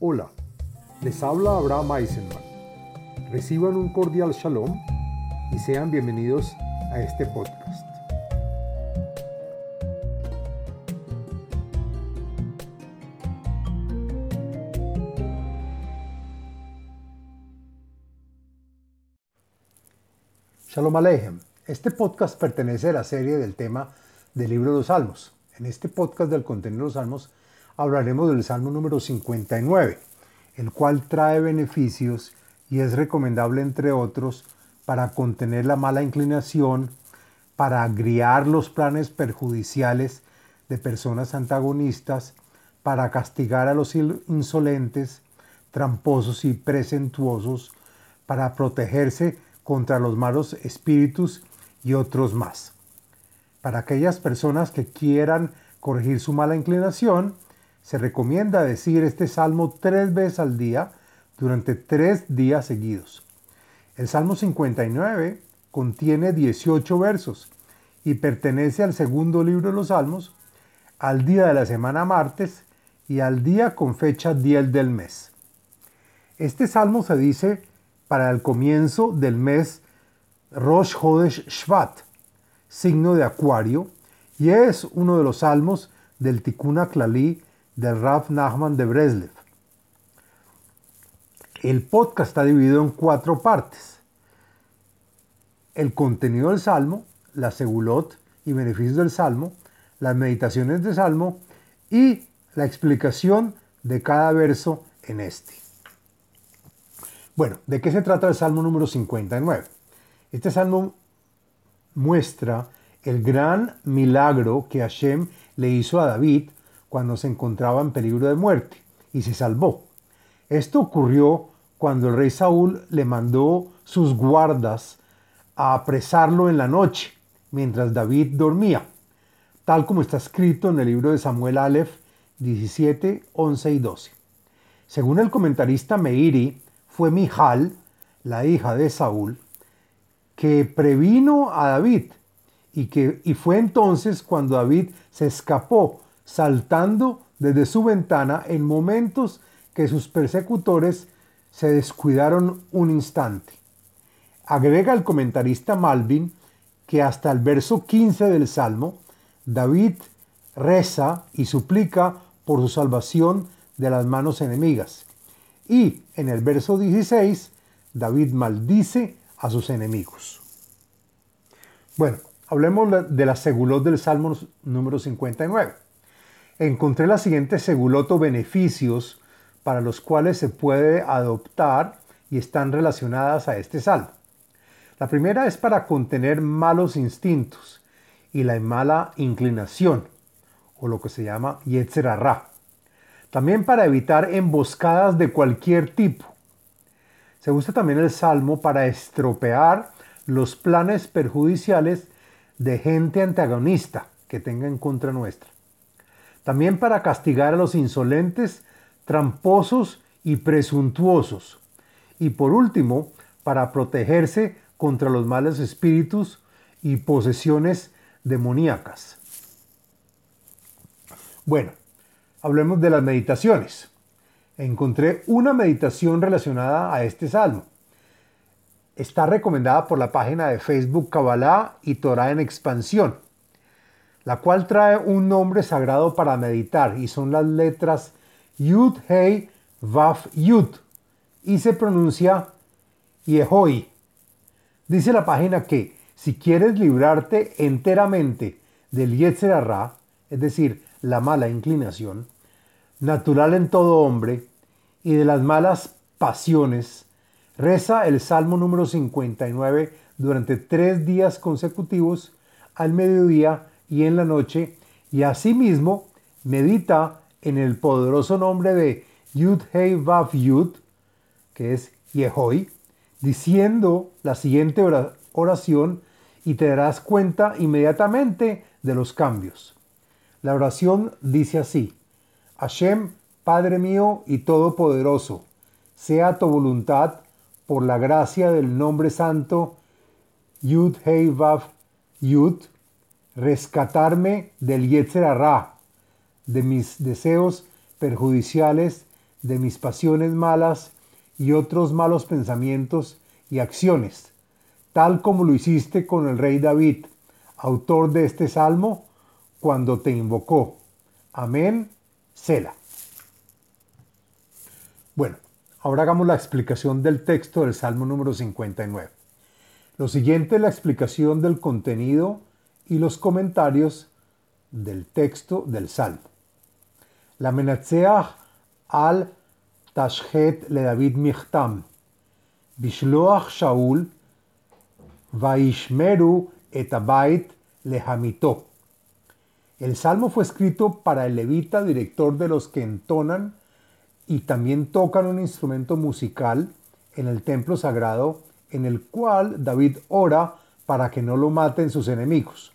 Hola, les habla Abraham Eisenman. Reciban un cordial shalom y sean bienvenidos a este podcast. Shalom Aleichem. Este podcast pertenece a la serie del tema del libro de los Salmos. En este podcast del contenido de los Salmos hablaremos del Salmo número 59, el cual trae beneficios y es recomendable, entre otros, para contener la mala inclinación, para agriar los planes perjudiciales de personas antagonistas, para castigar a los insolentes, tramposos y presentuosos, para protegerse contra los malos espíritus y otros más. Para aquellas personas que quieran corregir su mala inclinación, se recomienda decir este salmo tres veces al día durante tres días seguidos. El Salmo 59 contiene 18 versos y pertenece al segundo libro de los Salmos, al día de la semana martes y al día con fecha 10 del mes. Este salmo se dice para el comienzo del mes Rosh Hodesh Shvat, signo de Acuario, y es uno de los salmos del Tikkun Klali del Rav Nachman de Breslev. El podcast está dividido en cuatro partes. El contenido del salmo, la segulot y beneficios del salmo, las meditaciones del salmo y la explicación de cada verso en este. Bueno, ¿de qué se trata el salmo número 59? Este salmo muestra el gran milagro que Hashem le hizo a David cuando se encontraba en peligro de muerte y se salvó. Esto ocurrió cuando el rey Saúl le mandó sus guardas a apresarlo en la noche mientras David dormía, tal como está escrito en el libro de Samuel Aleph 17, 11 y 12. Según el comentarista Meiri, fue Mijal, la hija de Saúl, que previno a David y, que, y fue entonces cuando David se escapó saltando desde su ventana en momentos que sus persecutores se descuidaron un instante. Agrega el comentarista Malvin que hasta el verso 15 del Salmo, David reza y suplica por su salvación de las manos enemigas. Y en el verso 16, David maldice a sus enemigos. Bueno, hablemos de la segulot del Salmo número 59. Encontré la siguiente segulot o beneficios para los cuales se puede adoptar y están relacionadas a este salmo. La primera es para contener malos instintos y la mala inclinación, o lo que se llama Yetzerará. También para evitar emboscadas de cualquier tipo, se usa también el salmo para estropear los planes perjudiciales de gente antagonista que tenga en contra nuestra. También para castigar a los insolentes, tramposos y presuntuosos. Y por último, para protegerse contra los malos espíritus y posesiones demoníacas. Bueno, hablemos de las meditaciones encontré una meditación relacionada a este salmo. Está recomendada por la página de Facebook Kabbalah y Torah en expansión, la cual trae un nombre sagrado para meditar y son las letras Yud Hei Vaf Yud y se pronuncia Yehoi. Dice la página que si quieres librarte enteramente del Yetzer es decir, la mala inclinación, natural en todo hombre, y de las malas pasiones, reza el Salmo número 59 durante tres días consecutivos, al mediodía y en la noche, y asimismo medita en el poderoso nombre de Yud Hei Vav Yud, que es Yehoy, diciendo la siguiente oración y te darás cuenta inmediatamente de los cambios. La oración dice así, Hashem Padre mío y todopoderoso, sea tu voluntad por la gracia del nombre santo Yud Hei Vav Yud, rescatarme del Yetzer de mis deseos perjudiciales de mis pasiones malas y otros malos pensamientos y acciones, tal como lo hiciste con el rey David, autor de este salmo, cuando te invocó. Amén, Sela. Bueno, ahora hagamos la explicación del texto del Salmo número 59. Lo siguiente es la explicación del contenido y los comentarios del texto del Salmo. La al tashhet le David michtam, bishloach Shaul, vaishmeru et abait lehamito. El salmo fue escrito para el levita, director de los que entonan y también tocan un instrumento musical en el templo sagrado en el cual David ora para que no lo maten sus enemigos.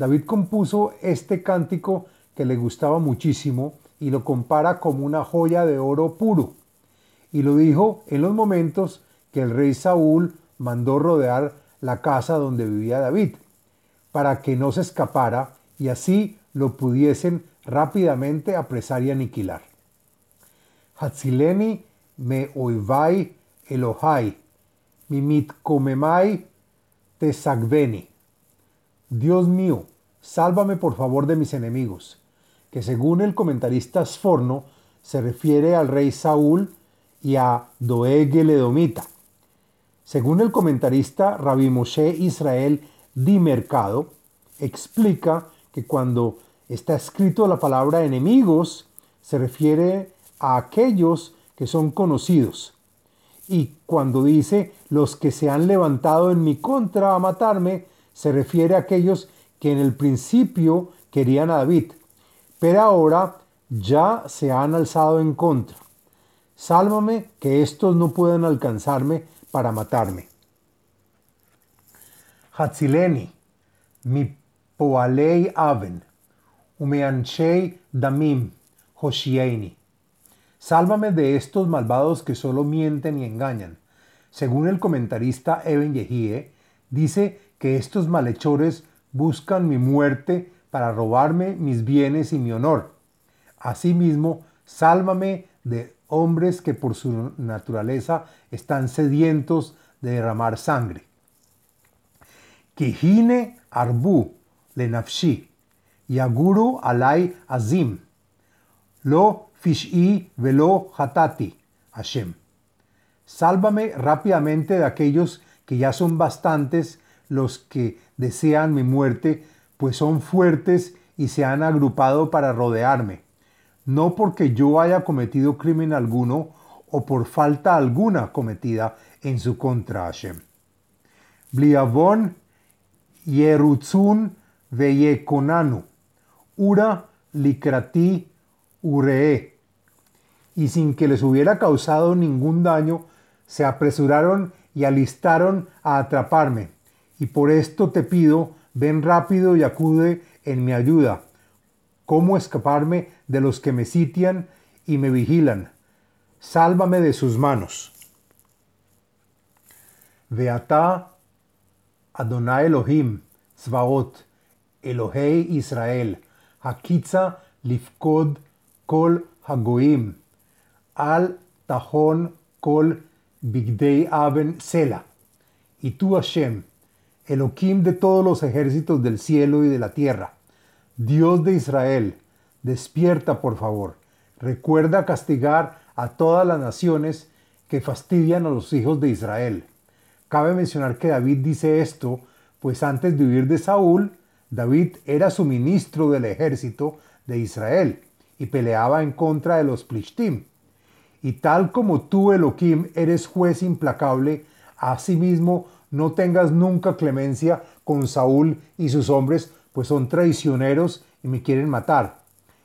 David compuso este cántico que le gustaba muchísimo y lo compara como una joya de oro puro. Y lo dijo en los momentos que el rey Saúl mandó rodear la casa donde vivía David, para que no se escapara y así lo pudiesen rápidamente apresar y aniquilar. Hatzileni me oivai Elohai, mimit comemai tesagveni. Dios mío, sálvame por favor de mis enemigos, que según el comentarista Sforno se refiere al rey Saúl y a Doeg el Edomita. Según el comentarista Rabbi Moshe Israel Di Mercado, explica que cuando está escrito la palabra enemigos, se refiere a aquellos que son conocidos. Y cuando dice los que se han levantado en mi contra a matarme, se refiere a aquellos que en el principio querían a David, pero ahora ya se han alzado en contra. Sálvame que estos no puedan alcanzarme para matarme. Hatzileni, mi poalei aven, umeanchei damim, hoshieni. Sálvame de estos malvados que solo mienten y engañan. Según el comentarista Eben Yehie, dice que estos malhechores buscan mi muerte para robarme mis bienes y mi honor. Asimismo, sálvame de hombres que por su naturaleza están sedientos de derramar sangre. Kihine arbu lenafshi, yaguru alai azim, lo fish'i velo hatati, Hashem. Sálvame rápidamente de aquellos que ya son bastantes los que desean mi muerte, pues son fuertes y se han agrupado para rodearme, no porque yo haya cometido crimen alguno o por falta alguna cometida en su contra Hashem. Bliavon Yerutzun Veyekonanu, Ura Likrati Uree. Y sin que les hubiera causado ningún daño, se apresuraron y alistaron a atraparme. Y por esto te pido, ven rápido y acude en mi ayuda. ¿Cómo escaparme de los que me sitian y me vigilan? Sálvame de sus manos. Veatá Adonai Elohim, Zvaot, Elohei Israel, Hakitza Lifkod Kol Hagoim, Al Tahon Kol Bigdei Aben Sela. Y tú, Hashem, Elohim de todos los ejércitos del cielo y de la tierra, Dios de Israel, despierta por favor. Recuerda castigar a todas las naciones que fastidian a los hijos de Israel. Cabe mencionar que David dice esto, pues antes de huir de Saúl, David era su ministro del ejército de Israel y peleaba en contra de los Plishtim. Y tal como tú, Elohim, eres juez implacable, asimismo no tengas nunca clemencia con Saúl y sus hombres, pues son traicioneros y me quieren matar.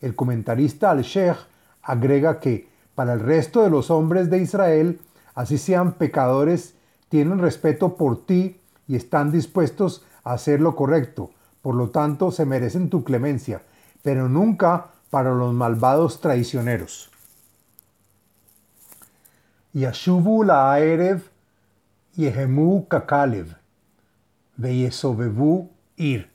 El comentarista al-Sheikh agrega que para el resto de los hombres de Israel, así sean pecadores, tienen respeto por ti y están dispuestos a hacer lo correcto. Por lo tanto, se merecen tu clemencia, pero nunca para los malvados traicioneros. Yashuvu la'erev yehemu kakalev, veyesobevu ir.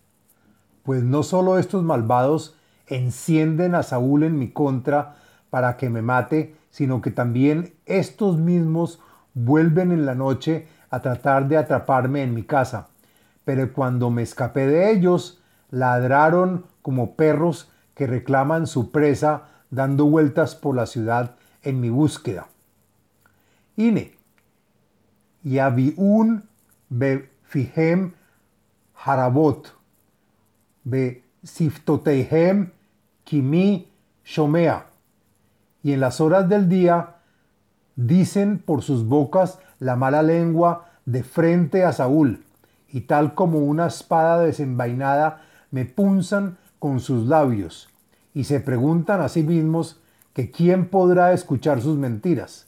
Pues no solo estos malvados encienden a Saúl en mi contra para que me mate, sino que también estos mismos vuelven en la noche a tratar de atraparme en mi casa. Pero cuando me escapé de ellos, ladraron como perros que reclaman su presa dando vueltas por la ciudad en mi búsqueda. Ine. Yaviun fihem harabot. Be siftoteihem kimi shomea. Y en las horas del día dicen por sus bocas la mala lengua de frente a Saúl, y tal como una espada desenvainada me punzan con sus labios, y se preguntan a sí mismos que quién podrá escuchar sus mentiras.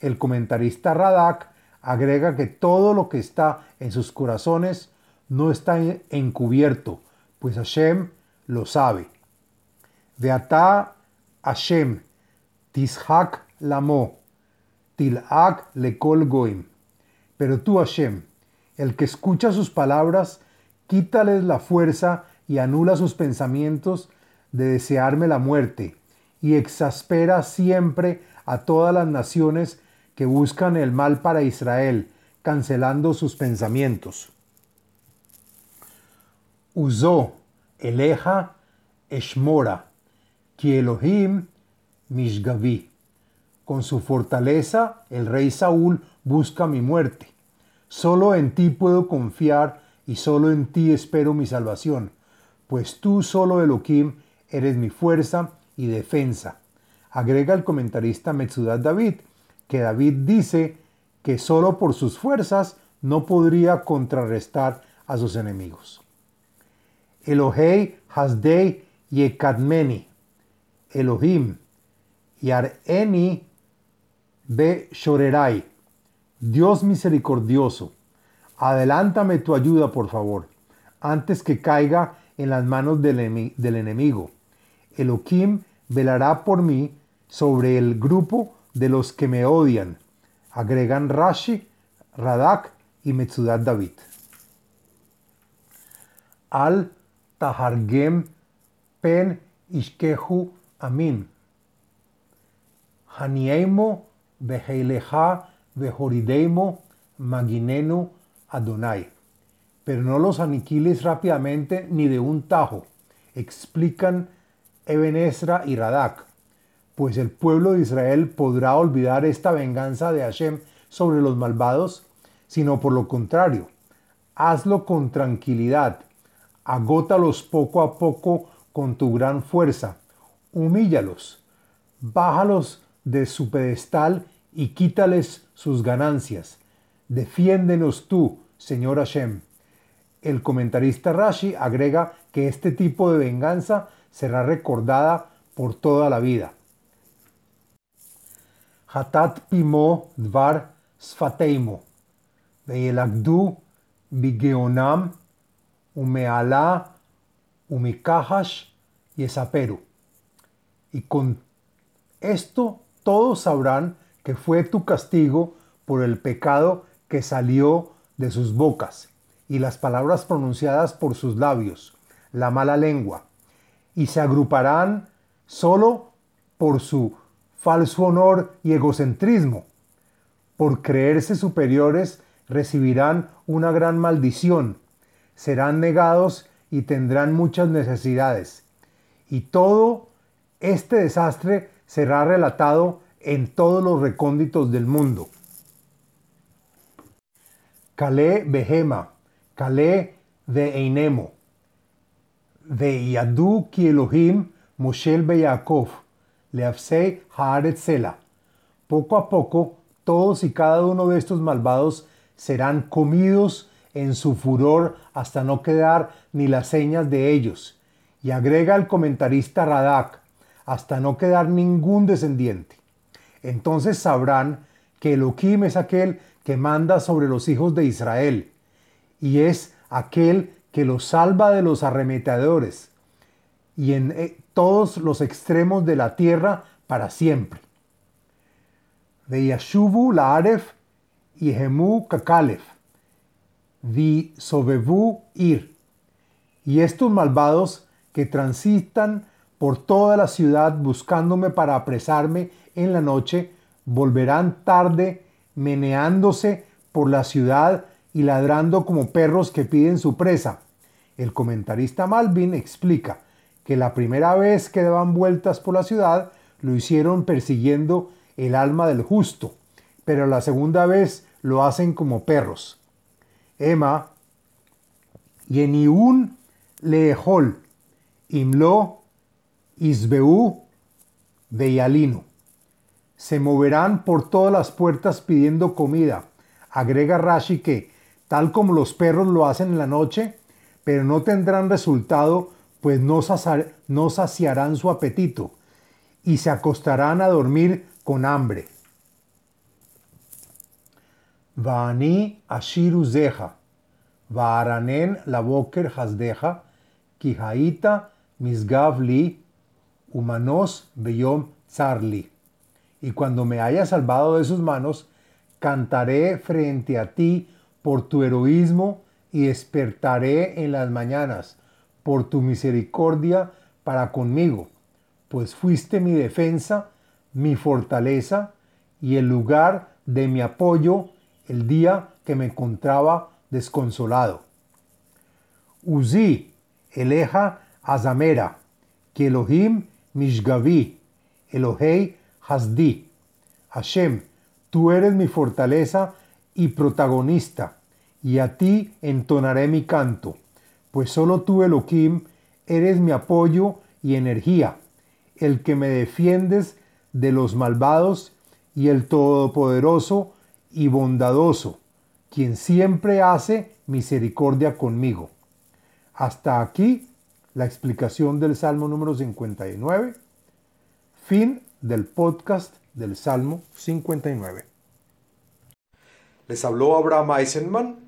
El comentarista Radak agrega que todo lo que está en sus corazones no está encubierto, pues Hashem lo sabe. Veatá Hashem, Tishak Lamo, Tilak Lekol Goim. Pero tú, Hashem, el que escucha sus palabras, quítales la fuerza y anula sus pensamientos de desearme la muerte, y exaspera siempre a todas las naciones que buscan el mal para Israel, cancelando sus pensamientos. Usó Eleja Eshmora, ki Elohim Mishgavi. Con su fortaleza, el rey Saúl busca mi muerte. Solo en ti puedo confiar y solo en ti espero mi salvación, pues tú solo Elohim eres mi fuerza y defensa. Agrega el comentarista Metzudat David, que David dice que solo por sus fuerzas no podría contrarrestar a sus enemigos. Elohei Hasdei Yekadmeni, Elohim Yareni Be Shorerai, Dios misericordioso, adelántame tu ayuda, por favor, antes que caiga en las manos del, del enemigo. Elohim velará por mí sobre el grupo de los que me odian. Agregan Rashi, Radak y Metzudat David. Al Tahargem Pen Ishkehu Amin. Haniemo Beheileja Behorideimo Maginenu Adonai. Pero no los aniquiles rápidamente ni de un tajo. Explican Eben y Radak pues el pueblo de Israel podrá olvidar esta venganza de Hashem sobre los malvados, sino por lo contrario, hazlo con tranquilidad, agótalos poco a poco con tu gran fuerza, humíllalos, bájalos de su pedestal y quítales sus ganancias. Defiéndenos tú, Señor Hashem. El comentarista Rashi agrega que este tipo de venganza será recordada por toda la vida. Hatat pimo dvar sfateimo, ve'elagdu bigeonam, umeala, umikahash y esaperu. Y con esto todos sabrán que fue tu castigo por el pecado que salió de sus bocas y las palabras pronunciadas por sus labios, la mala lengua, y se agruparán solo por su falso honor y egocentrismo. Por creerse superiores recibirán una gran maldición, serán negados y tendrán muchas necesidades. Y todo este desastre será relatado en todos los recónditos del mundo. Kale Behema, Kale de Einemo, de Yadu Ki Elohim Moshel Leafsei Haaret Poco a poco, todos y cada uno de estos malvados serán comidos en su furor hasta no quedar ni las señas de ellos. Y agrega el comentarista Radak, hasta no quedar ningún descendiente. Entonces sabrán que Elohim es aquel que manda sobre los hijos de Israel, y es aquel que los salva de los arremetadores, y en eh, todos los extremos de la tierra para siempre. De Yashubu Laaref y Hemu Kakalef, Vi Sobebu Ir. Y estos malvados que transitan por toda la ciudad buscándome para apresarme en la noche, volverán tarde meneándose por la ciudad y ladrando como perros que piden su presa. El comentarista Malvin explica que la primera vez que daban vueltas por la ciudad lo hicieron persiguiendo el alma del justo, pero la segunda vez lo hacen como perros. Emma, Yeniun Lehol, Imlo, Isbeú, Beyalino. Se moverán por todas las puertas pidiendo comida. Agrega Rashi que, tal como los perros lo hacen en la noche, pero no tendrán resultado, pues no, saciarán su apetito y se acostarán a dormir con hambre. Vani ashiru zeja, vaaranen laboker hasdeja, kihaita misgavli, humanos beyom zarli. Y cuando me haya salvado de sus manos, cantaré frente a ti por tu heroísmo y despertaré en las mañanas por tu misericordia para conmigo, pues fuiste mi defensa, mi fortaleza y el lugar de mi apoyo el día que me encontraba desconsolado. Uzi, Eleja Azamera, que Elohim Mishgavi, Elohei Hasdi. Hashem, tú eres mi fortaleza y protagonista, y a ti entonaré mi canto, pues solo tú, Elohim, eres mi apoyo y energía, el que me defiendes de los malvados y el todopoderoso y bondadoso, quien siempre hace misericordia conmigo. Hasta aquí la explicación del Salmo número 59. Fin del podcast del Salmo 59. Les habló Abraham Eisenman,